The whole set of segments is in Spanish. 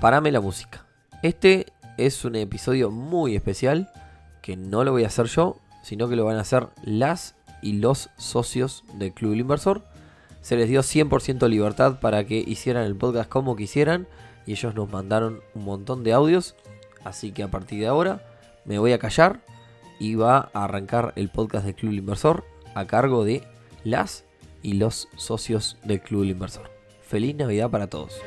Parame la música. Este es un episodio muy especial que no lo voy a hacer yo, sino que lo van a hacer las y los socios del Club del Inversor. Se les dio 100% libertad para que hicieran el podcast como quisieran y ellos nos mandaron un montón de audios. Así que a partir de ahora me voy a callar y va a arrancar el podcast del Club del Inversor a cargo de las y los socios del Club del Inversor. Feliz Navidad para todos.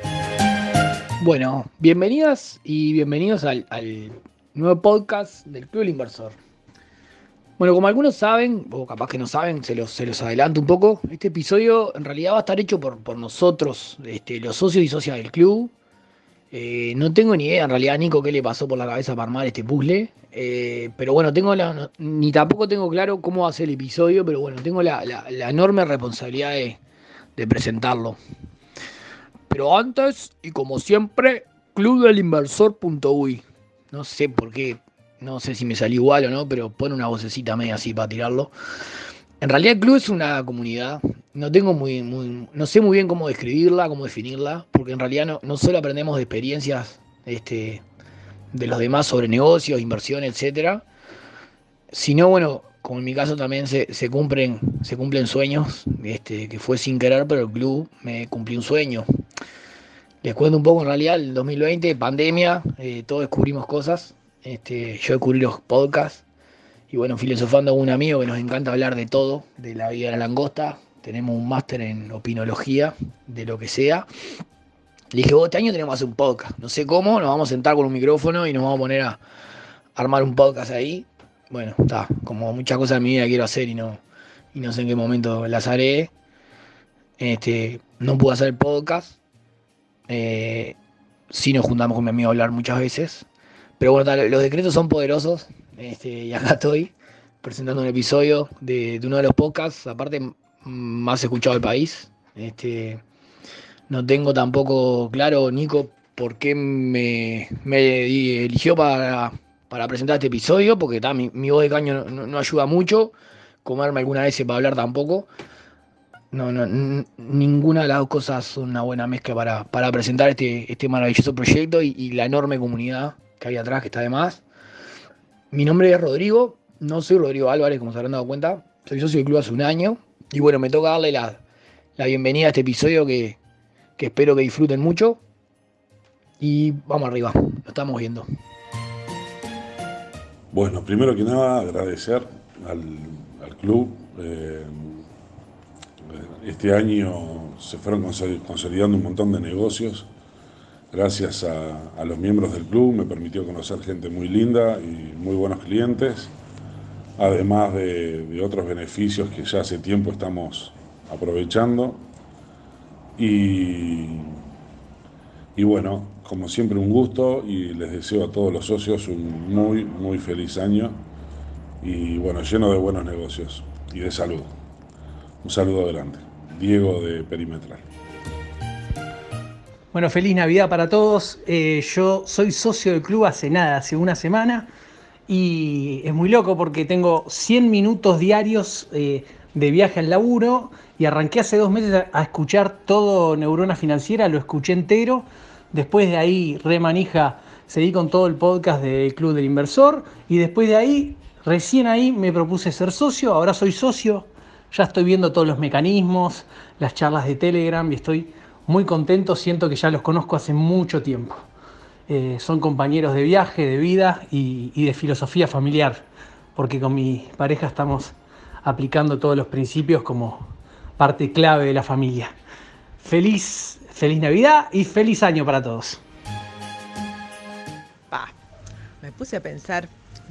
Bueno, bienvenidas y bienvenidos al, nuevo podcast del Club del Inversor. Bueno, como algunos saben, o capaz que no saben, se los, se los adelanto un poco. Este episodio en realidad va a estar hecho por, por nosotros, este, los socios y socias del club. Eh, no tengo ni idea en realidad, Nico, qué le pasó por la cabeza para armar este puzzle. Eh, pero bueno, tengo la, ni tampoco tengo claro cómo va a ser el episodio, pero bueno, tengo la, enorme responsabilidad de, de presentarlo. Pero antes, y como siempre, clubdelinversor.uy. No sé por qué, no sé si me salió igual o no, pero pone una vocecita media así para tirarlo. En realidad el club es una comunidad, no tengo muy, muy, no sé muy bien cómo describirla, cómo definirla, porque en realidad no, no solo aprendemos de experiencias este, de los demás sobre negocios, inversión, etcétera, sino bueno, como en mi caso también se, cumplen, se cumplen sueños, este, que fue sin querer, pero el club me cumplió un sueño. Les cuento un poco, en realidad, el 2020, pandemia, eh, todos descubrimos cosas. Este, yo descubrí los podcasts y bueno, filosofando con un amigo que nos encanta hablar de todo, de la vida de la langosta. Tenemos un máster en opinología, de lo que sea. Le dije, vos este año tenemos que hacer un podcast. No sé cómo, nos vamos a sentar con un micrófono y nos vamos a poner a armar un podcast ahí. Bueno, está, como muchas cosas en mi vida quiero hacer y no, y no sé en qué momento las haré. Este, no pude hacer podcast eh, sí nos juntamos con mi amigo a hablar muchas veces. Pero bueno, los decretos son poderosos. Este, y acá estoy presentando un episodio de, uno de los podcasts, aparte más escuchado del país. Este, no tengo tampoco claro, Nico, por qué me, eligió para, presentar este episodio, porque mi, voz de caño no, no ayuda mucho. Comerme alguna vez para hablar tampoco. No, no, ninguna de las dos cosas son una buena mezcla para, presentar este, este maravilloso proyecto y, la enorme comunidad que hay atrás, que está de más. Mi nombre es Rodrigo, no soy Rodrigo Álvarez, como se habrán dado cuenta, soy socio del club hace un año. Y bueno, me toca darle la, bienvenida a este episodio que, espero que disfruten mucho. Y vamos arriba, lo estamos viendo. Bueno, primero que nada, agradecer al, club. Eh, este año se fueron consolidando un montón de negocios. Gracias a, los miembros del club me permitió conocer gente muy linda y muy buenos clientes, además de, otros beneficios que ya hace tiempo estamos aprovechando. Y, y bueno, como siempre un gusto y les deseo a todos los socios un muy, muy feliz año y bueno, lleno de buenos negocios y de salud. Un saludo adelante. Diego de Perimetral. Bueno, feliz Navidad para todos. Eh, yo soy socio del club hace nada, hace una semana. Y es muy loco porque tengo 100 minutos diarios eh, de viaje al laburo y arranqué hace dos meses a, escuchar todo Neurona Financiera, lo escuché entero. Después de ahí, remanija, seguí con todo el podcast del Club del Inversor y después de ahí, recién ahí me propuse ser socio, ahora soy socio, ya estoy viendo todos los mecanismos, las charlas de Telegram y estoy muy contento, siento que ya los conozco hace mucho tiempo. Eh, son compañeros de viaje, de vida y, de filosofía familiar, porque con mi pareja estamos aplicando todos los principios como parte clave de la familia. Feliz, feliz Navidad y feliz año para todos. me puse a pensar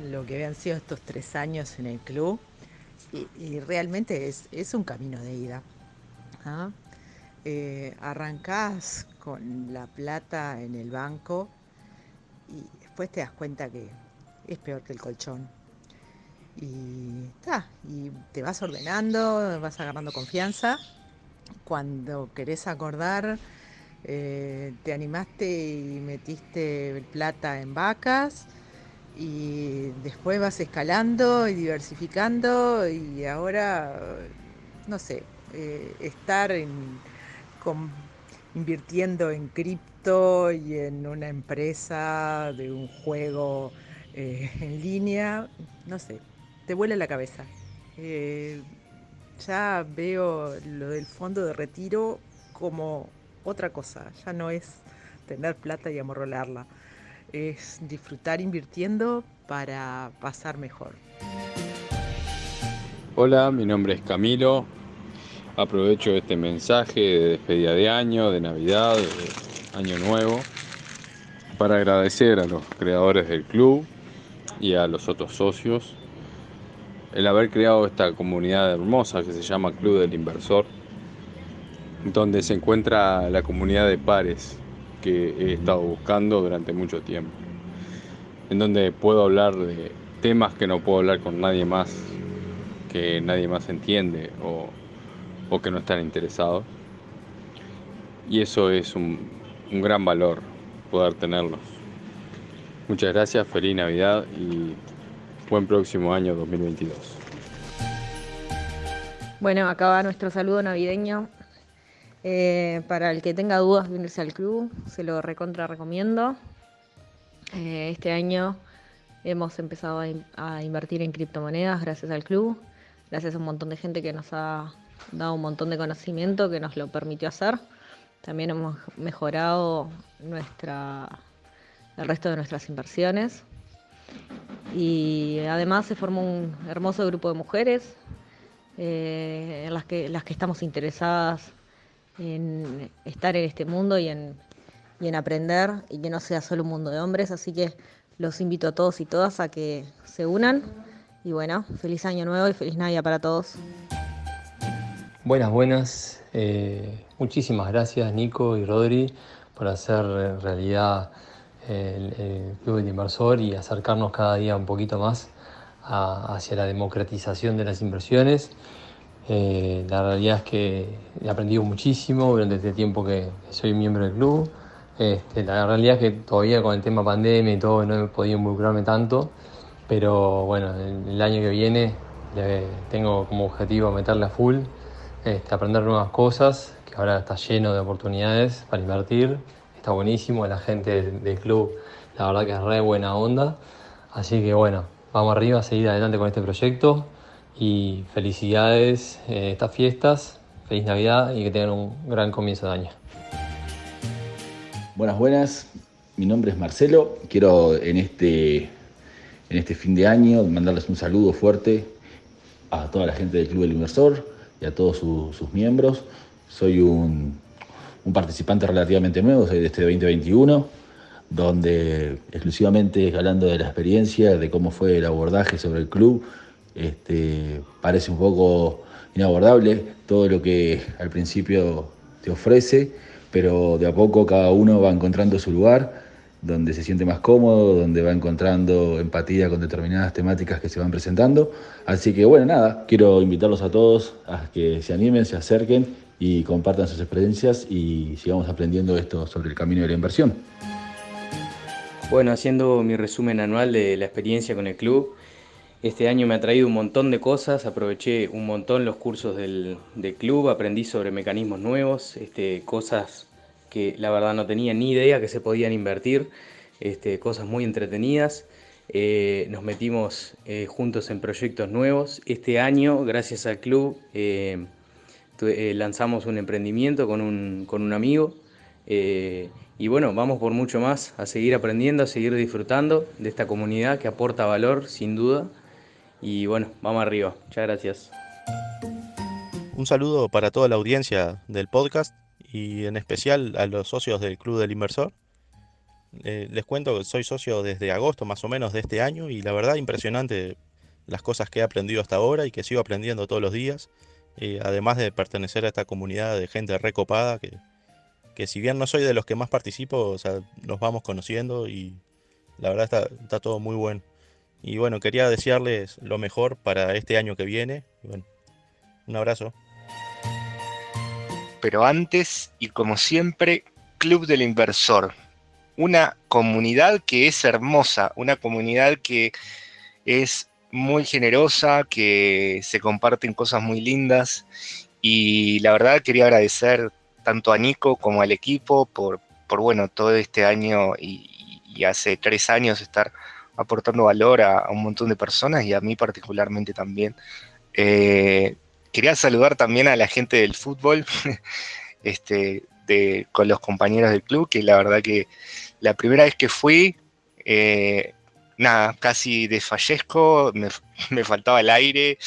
lo que habían sido estos tres años en el club y, realmente es, un camino de ida. ¿ah? Eh, arrancás con la plata en el banco y después te das cuenta que es peor que el colchón. Y, y te vas ordenando, vas agarrando confianza. Cuando querés acordar, eh, te animaste y metiste plata en vacas y después vas escalando y diversificando y ahora, no sé, eh, estar con invirtiendo en cripto y en una empresa de un juego eh, en línea, no sé, te vuela la cabeza. Eh, ya veo lo del fondo de retiro como otra cosa, ya no es tener plata y amorrolarla, es disfrutar invirtiendo para pasar mejor. Hola, mi nombre es Camilo. Aprovecho este mensaje de despedida de año, de Navidad, de Año Nuevo, para agradecer a los creadores del club y a los otros socios el haber creado esta comunidad hermosa que se llama Club del Inversor, donde se encuentra la comunidad de pares que he estado buscando durante mucho tiempo, en donde puedo hablar de temas que no puedo hablar con nadie más, que nadie más entiende o, que no están interesados. Y eso es un, un gran valor poder tenerlos. Muchas gracias, feliz Navidad y buen próximo año 2022. Bueno, acá va nuestro saludo navideño. Eh, para el que tenga dudas de unirse al club, se lo recontra recomiendo. Eh, este año hemos empezado a, invertir en criptomonedas gracias al club, gracias a un montón de gente que nos ha dado un montón de conocimiento que nos lo permitió hacer. También hemos mejorado nuestra, el resto de nuestras inversiones y además se formó un hermoso grupo de mujeres eh, en las que, las que estamos interesadas en estar en este mundo y en, y en aprender y que no sea solo un mundo de hombres, así que los invito a todos y todas a que se unan y bueno, feliz año nuevo y feliz Navidad para todos. Buenas, buenas. Eh, muchísimas gracias Nico y Rodri por hacer realidad el, Club del Inversor y acercarnos cada día un poquito más hacia la democratización de las inversiones. Eh, la realidad es que he aprendido muchísimo durante este tiempo que, soy miembro del club. Este, la realidad es que todavía con el tema pandemia y todo no he podido involucrarme tanto, pero bueno, el, año que viene tengo como objetivo meterle a full, este, aprender nuevas cosas, que ahora está lleno de oportunidades para invertir. Está buenísimo, la gente del, club la verdad que es re buena onda, así que bueno, vamos arriba a seguir adelante con este proyecto y felicidades eh, estas fiestas, feliz Navidad y que tengan un gran comienzo de año. Buenas, buenas, mi nombre es Marcelo, quiero en este, en este fin de año mandarles un saludo fuerte a toda la gente del Club del Inversor y a todos sus miembros. Soy un un participante relativamente nuevo, soy de este 2021, donde exclusivamente hablando de la experiencia, de cómo fue el abordaje sobre el club, este, parece un poco inabordable todo lo que al principio te ofrece, pero de a poco cada uno va encontrando su lugar, donde se siente más cómodo, donde va encontrando empatía con determinadas temáticas que se van presentando. Así que bueno, nada, quiero invitarlos a todos a que se animen, se acerquen y compartan sus experiencias y sigamos aprendiendo esto sobre el camino de la inversión. Bueno, haciendo mi resumen anual de la experiencia con el club, este año me ha traído un montón de cosas, aproveché un montón los cursos del, club, aprendí sobre mecanismos nuevos, este, cosas que la verdad no tenía ni idea que se podían invertir, este, cosas muy entretenidas. Eh, nos metimos eh, juntos en proyectos nuevos. Este año, gracias al club, eh, lanzamos un emprendimiento con un, con un amigo y bueno, vamos por mucho más, a seguir aprendiendo, a seguir disfrutando de esta comunidad que aporta valor sin duda y bueno, vamos arriba. Muchas gracias. Un saludo para toda la audiencia del podcast y en especial a los socios del Club del Inversor. Eh, les cuento que soy socio desde agosto más o menos de este año y la verdad impresionante las cosas que he aprendido hasta ahora y que sigo aprendiendo todos los días además de pertenecer a esta comunidad de gente recopada, que, que si bien no soy de los que más participo, o sea, nos vamos conociendo y la verdad está, está todo muy bueno. Y bueno, quería desearles lo mejor para este año que viene. bueno, un abrazo. Pero antes, y como siempre, Club del Inversor. Una comunidad que es hermosa, una comunidad que es muy generosa, que se comparten cosas muy lindas y la verdad quería agradecer tanto a Nico como al equipo por, por bueno, todo este año y, hace tres años estar aportando valor a, un montón de personas y a mí particularmente también. Eh, quería saludar también a la gente del fútbol, este, de, con los compañeros del club, que la verdad que la primera vez que fui, eh, nada, casi desfallezco, me, me, faltaba el aire,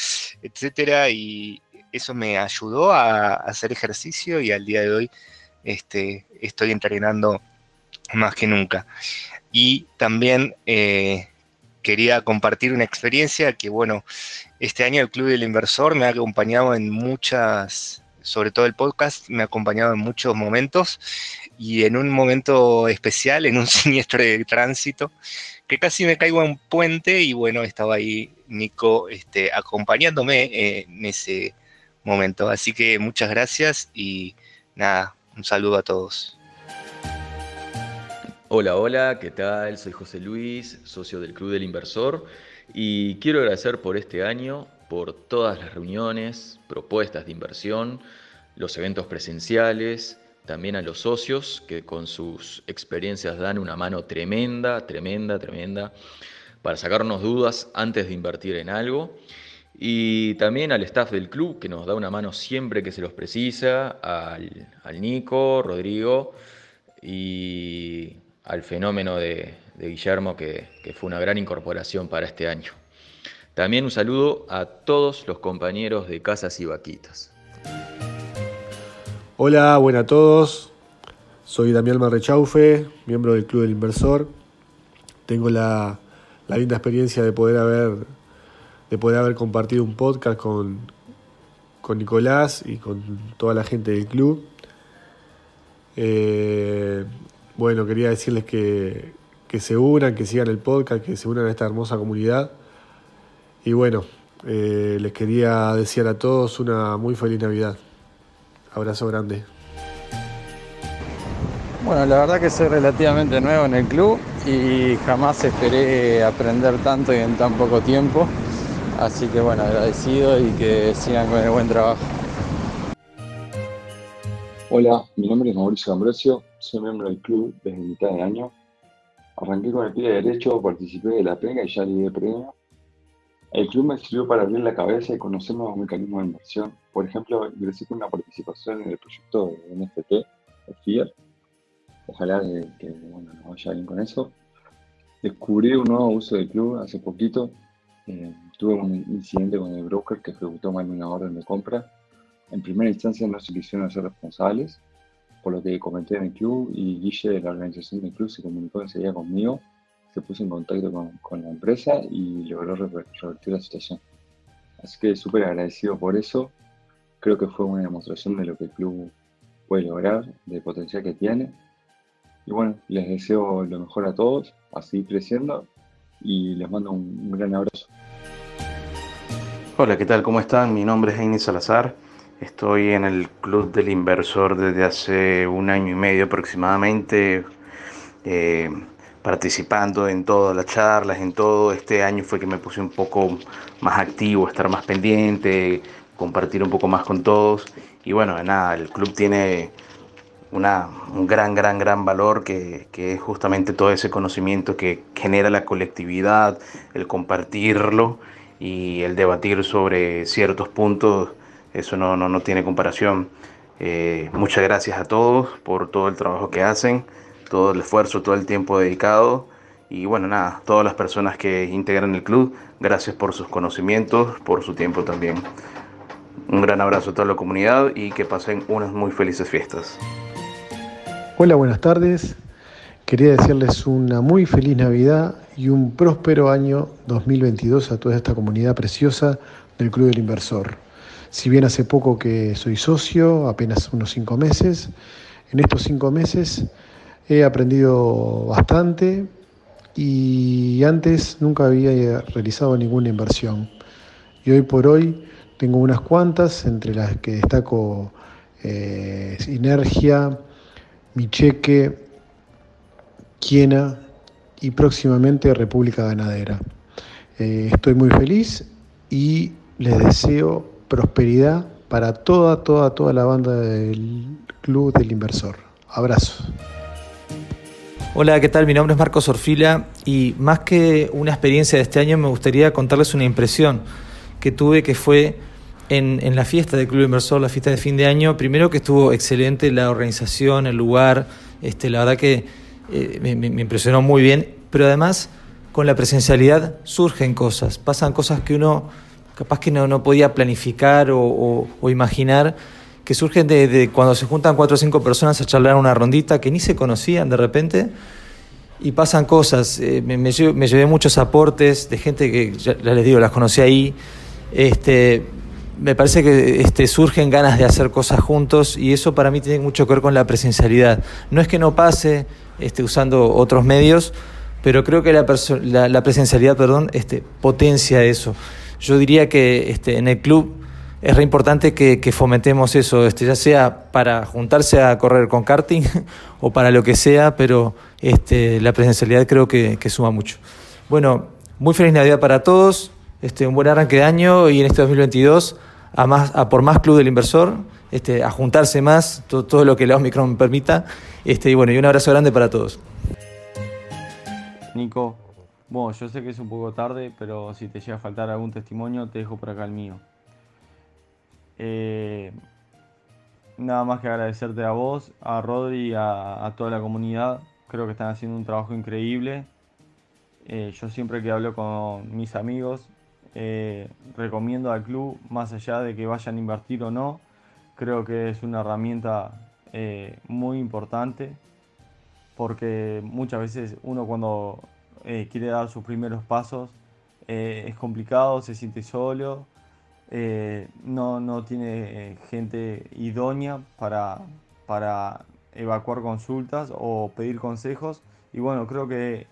etcétera, y eso me ayudó a, hacer ejercicio y al día de hoy este, estoy entrenando más que nunca. Y también eh, quería compartir una experiencia que, bueno, este año el Club del Inversor me ha acompañado en muchas, sobre todo el podcast, me ha acompañado en muchos momentos y en un momento especial, en un siniestro de tránsito, que casi me caigo en un puente y bueno, estaba ahí Nico este, acompañándome eh, en ese momento. Así que muchas gracias y nada, un saludo a todos. Hola, hola, ¿qué tal? Soy José Luis, socio del Club del Inversor y quiero agradecer por este año, por todas las reuniones, propuestas de inversión, los eventos presenciales, también a los socios que con sus experiencias dan una mano tremenda, tremenda, tremenda para sacarnos dudas antes de invertir en algo. Y también al staff del club que nos da una mano siempre que se los precisa, al, Nico, Rodrigo y al fenómeno de, Guillermo que, fue una gran incorporación para este año. También un saludo a todos los compañeros de Casas y Vaquitas. Hola, buenas a todos. Soy Damián Marrechaufe, miembro del Club del Inversor. Tengo la, linda experiencia de poder haber, de poder haber compartido un podcast con, con Nicolás y con toda la gente del club. Eh, bueno, quería decirles que, se unan, que sigan el podcast, que se unan a esta hermosa comunidad. Y bueno, eh, les quería desear a todos una muy feliz Navidad. Abrazo grande. Bueno, la verdad que soy relativamente nuevo en el club y jamás esperé aprender tanto y en tan poco tiempo. Así que bueno, agradecido y que sigan con el buen trabajo. Hola, mi nombre es Mauricio Ambrosio, soy miembro del club desde mitad de año. Arranqué con el pie derecho, participé de la pega y ya de premio. El club me sirvió para abrir la cabeza y conocer nuevos mecanismos de inversión. Por ejemplo, ingresé con una participación en el proyecto de NFT, el FIAR. Ojalá que, bueno, nos vaya bien con eso. Descubrí un nuevo uso del club hace poquito. Eh, tuve un incidente con el broker que ejecutó mal una orden de compra. En primera instancia no se quisieron hacer responsables, por lo que comenté en el club y Guille de la organización del club se comunicó enseguida conmigo se puso en contacto con, la empresa y logró revertir la situación. Así que súper agradecido por eso. Creo que fue una demostración de lo que el club puede lograr, del potencial que tiene. Y bueno, les deseo lo mejor a todos, a seguir creciendo y les mando un, gran abrazo. Hola, ¿qué tal? ¿Cómo están? Mi nombre es Heini Salazar. Estoy en el Club del Inversor desde hace un año y medio aproximadamente. Eh, participando en todas las charlas, en todo. Este año fue que me puse un poco más activo, estar más pendiente, compartir un poco más con todos. Y bueno, nada, el club tiene una, un gran, gran, gran valor que, que, es justamente todo ese conocimiento que genera la colectividad, el compartirlo y el debatir sobre ciertos puntos. Eso no, no, no tiene comparación. Eh, muchas gracias a todos por todo el trabajo que hacen todo el esfuerzo, todo el tiempo dedicado. Y bueno, nada, todas las personas que integran el club, gracias por sus conocimientos, por su tiempo también. Un gran abrazo a toda la comunidad y que pasen unas muy felices fiestas. Hola, buenas tardes. Quería decirles una muy feliz Navidad y un próspero año 2022 a toda esta comunidad preciosa del Club del Inversor. Si bien hace poco que soy socio, apenas unos cinco meses, en estos cinco meses He aprendido bastante y antes nunca había realizado ninguna inversión. Y hoy por hoy tengo unas cuantas, entre las que destaco eh, Sinergia, Mi Cheque, Quiena y próximamente República Ganadera. Eh, estoy muy feliz y les deseo prosperidad para toda, toda, toda la banda del Club del Inversor. Abrazo. Hola, ¿qué tal? Mi nombre es Marcos Orfila y más que una experiencia de este año me gustaría contarles una impresión que tuve que fue en, la fiesta del Club Inversor, la fiesta de fin de año. Primero que estuvo excelente la organización, el lugar, este, la verdad que eh, me, impresionó muy bien, pero además con la presencialidad surgen cosas, pasan cosas que uno capaz que no, podía planificar o, imaginar, que surgen de, cuando se juntan cuatro o cinco personas a charlar una rondita que ni se conocían de repente y pasan cosas. Eh, me, llevé, muchos aportes de gente que, ya les digo, las conocí ahí. Este, me parece que este, surgen ganas de hacer cosas juntos y eso para mí tiene mucho que ver con la presencialidad. No es que no pase este, usando otros medios, pero creo que la, la, la presencialidad perdón, este, potencia eso. Yo diría que este, en el club es re importante que, fomentemos eso, este, ya sea para juntarse a correr con karting o para lo que sea, pero este, la presencialidad creo que, suma mucho. Bueno, muy feliz Navidad para todos, este, un buen arranque de año y en este 2022 a, más, a por más Club del Inversor, este, a juntarse más, todo, lo que la Omicron permita. Este, y bueno, y un abrazo grande para todos. Nico, bueno, yo sé que es un poco tarde, pero si te llega a faltar algún testimonio, te dejo por acá el mío. Eh, nada más que agradecerte a vos, a Rodri a, a, toda la comunidad. Creo que están haciendo un trabajo increíble. Eh, yo siempre que hablo con mis amigos, eh, recomiendo al club, más allá de que vayan a invertir o no, creo que es una herramienta muy importante porque muchas veces uno cuando eh, quiere dar sus primeros pasos es complicado, se siente solo, no, no, tiene gente idónea para, para evacuar consultas o pedir consejos y bueno, creo que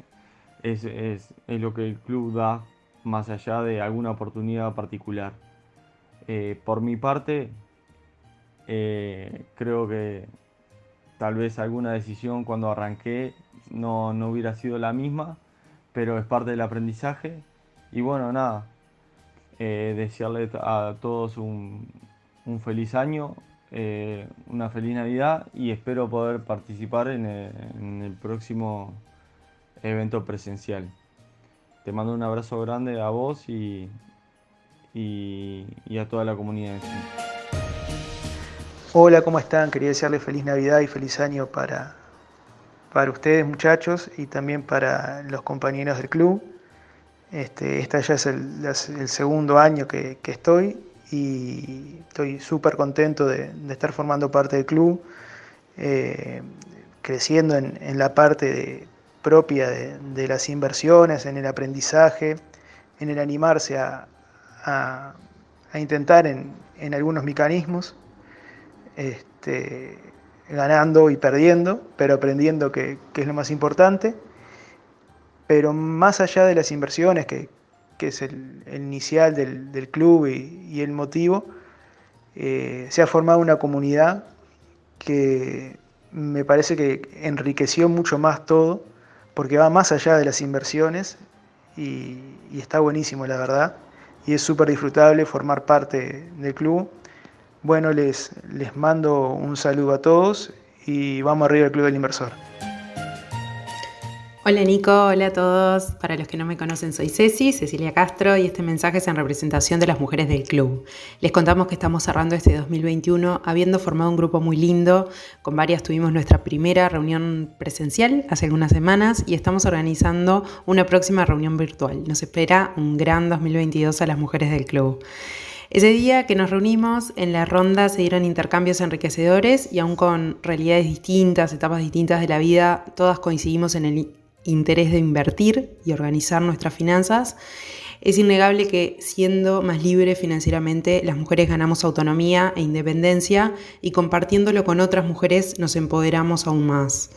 es, es, es lo que el club da más allá de alguna oportunidad particular. Eh, por mi parte, eh, creo que tal vez alguna decisión cuando arranqué no, no, hubiera sido la misma, pero es parte del aprendizaje. Y bueno, nada, eh, desearle a todos un, un feliz año, eh, una feliz Navidad y espero poder participar en el, en el próximo evento presencial. Te mando un abrazo grande a vos y, y, y a toda la comunidad. Hola, ¿cómo están? Quería desearles feliz Navidad y feliz año para, para ustedes muchachos y también para los compañeros del club. Este, ya es el, segundo año que, estoy y estoy súper contento de, estar formando parte del club, eh, creciendo en, la parte propia de, las inversiones, en el aprendizaje, en el animarse a, intentar en, en, algunos mecanismos, este, ganando y perdiendo, pero aprendiendo que, que, es lo más importante. Pero más allá de las inversiones, que, que es el, el, inicial del, del club y, y, el motivo, eh, se ha formado una comunidad que me parece que enriqueció mucho más todo porque va más allá de las inversiones y, y está buenísimo, la verdad. Y es súper disfrutable formar parte del club. Bueno, les, les mando un saludo a todos y vamos arriba al Club del Inversor. Hola Nico, hola a todos. Para los que no me conocen, soy Ceci, Cecilia Castro, y este mensaje es en representación de las mujeres del club. Les contamos que estamos cerrando este 2021 habiendo formado un grupo muy lindo. Con varias tuvimos nuestra primera reunión presencial hace algunas semanas y estamos organizando una próxima reunión virtual. Nos espera un gran 2022 a las mujeres del club. Ese día que nos reunimos, en la ronda se dieron intercambios enriquecedores y aún con realidades distintas, etapas distintas de la vida, todas coincidimos en el interés de invertir y organizar nuestras finanzas, es innegable que siendo más libre financieramente, las mujeres ganamos autonomía e independencia y compartiéndolo con otras mujeres nos empoderamos aún más.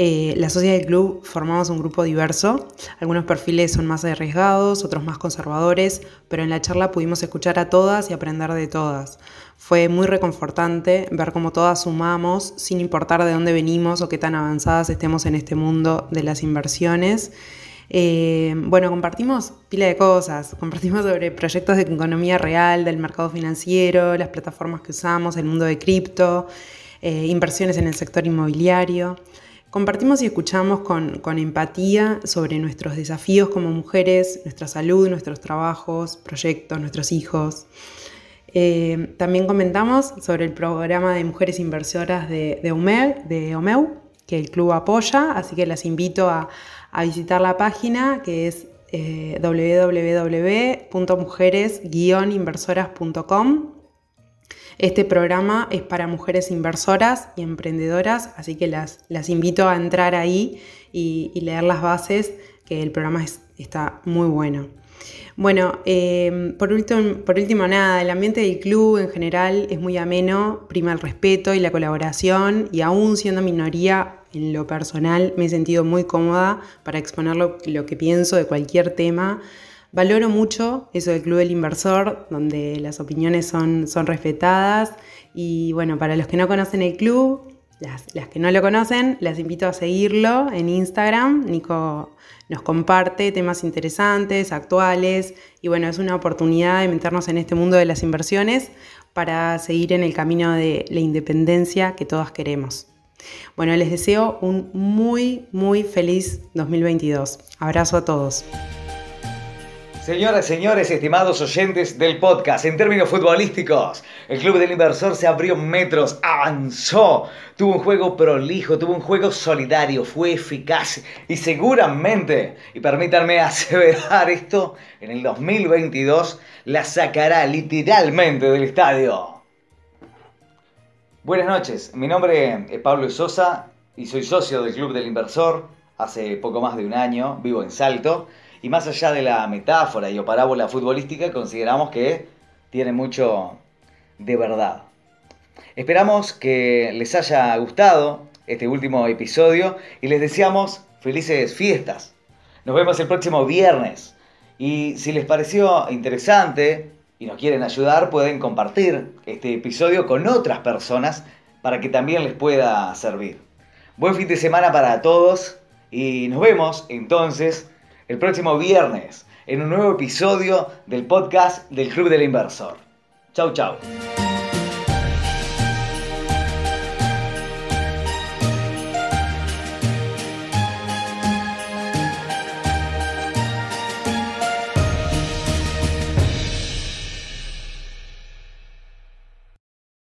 Eh, la sociedad del club formamos un grupo diverso, algunos perfiles son más arriesgados, otros más conservadores, pero en la charla pudimos escuchar a todas y aprender de todas. Fue muy reconfortante ver cómo todas sumamos, sin importar de dónde venimos o qué tan avanzadas estemos en este mundo de las inversiones. Eh, bueno, compartimos pila de cosas, compartimos sobre proyectos de economía real, del mercado financiero, las plataformas que usamos, el mundo de cripto. eh, inversiones en el sector inmobiliario. Compartimos y escuchamos con, empatía sobre nuestros desafíos como mujeres, nuestra salud, nuestros trabajos, proyectos, nuestros hijos. Eh, también comentamos sobre el programa de mujeres inversoras de, OMEU, que el club apoya, así que las invito a, visitar la página que es eh, www.mujeres-inversoras.com este programa es para mujeres inversoras y emprendedoras, así que las, las invito a entrar ahí y, leer las bases, que el programa está muy bueno. Bueno, eh, por, último, por último, nada, el ambiente del club en general es muy ameno, prima el respeto y la colaboración, y aún siendo minoría en lo personal, me he sentido muy cómoda para exponer lo que pienso de cualquier tema. Valoro mucho eso del Club del Inversor, donde las opiniones son, son respetadas. Y bueno, para los que no conocen el club, las, que no lo conocen, las invito a seguirlo en Instagram. Nico nos comparte temas interesantes, actuales. Y bueno, es una oportunidad de meternos en este mundo de las inversiones para seguir en el camino de la independencia que todas queremos. Bueno, les deseo un muy, muy feliz 2022. Abrazo a todos. Señoras, señores, estimados oyentes del podcast, en términos futbolísticos, el Club del Inversor se abrió metros, avanzó, tuvo un juego prolijo, tuvo un juego solidario, fue eficaz y seguramente, y permítanme aseverar esto, en el 2022 la sacará literalmente del estadio. Buenas noches, mi nombre es Pablo Sosa y soy socio del Club del Inversor hace poco más de un año, vivo en Salto. Y más allá de la metáfora y o parábola futbolística, consideramos que tiene mucho de verdad. Esperamos que les haya gustado este último episodio y les deseamos felices fiestas. Nos vemos el próximo viernes. Y si les pareció interesante y nos quieren ayudar, pueden compartir este episodio con otras personas para que también les pueda servir. Buen fin de semana para todos y nos vemos entonces el próximo viernes en un nuevo episodio del podcast del Club del Inversor. Chau, chau.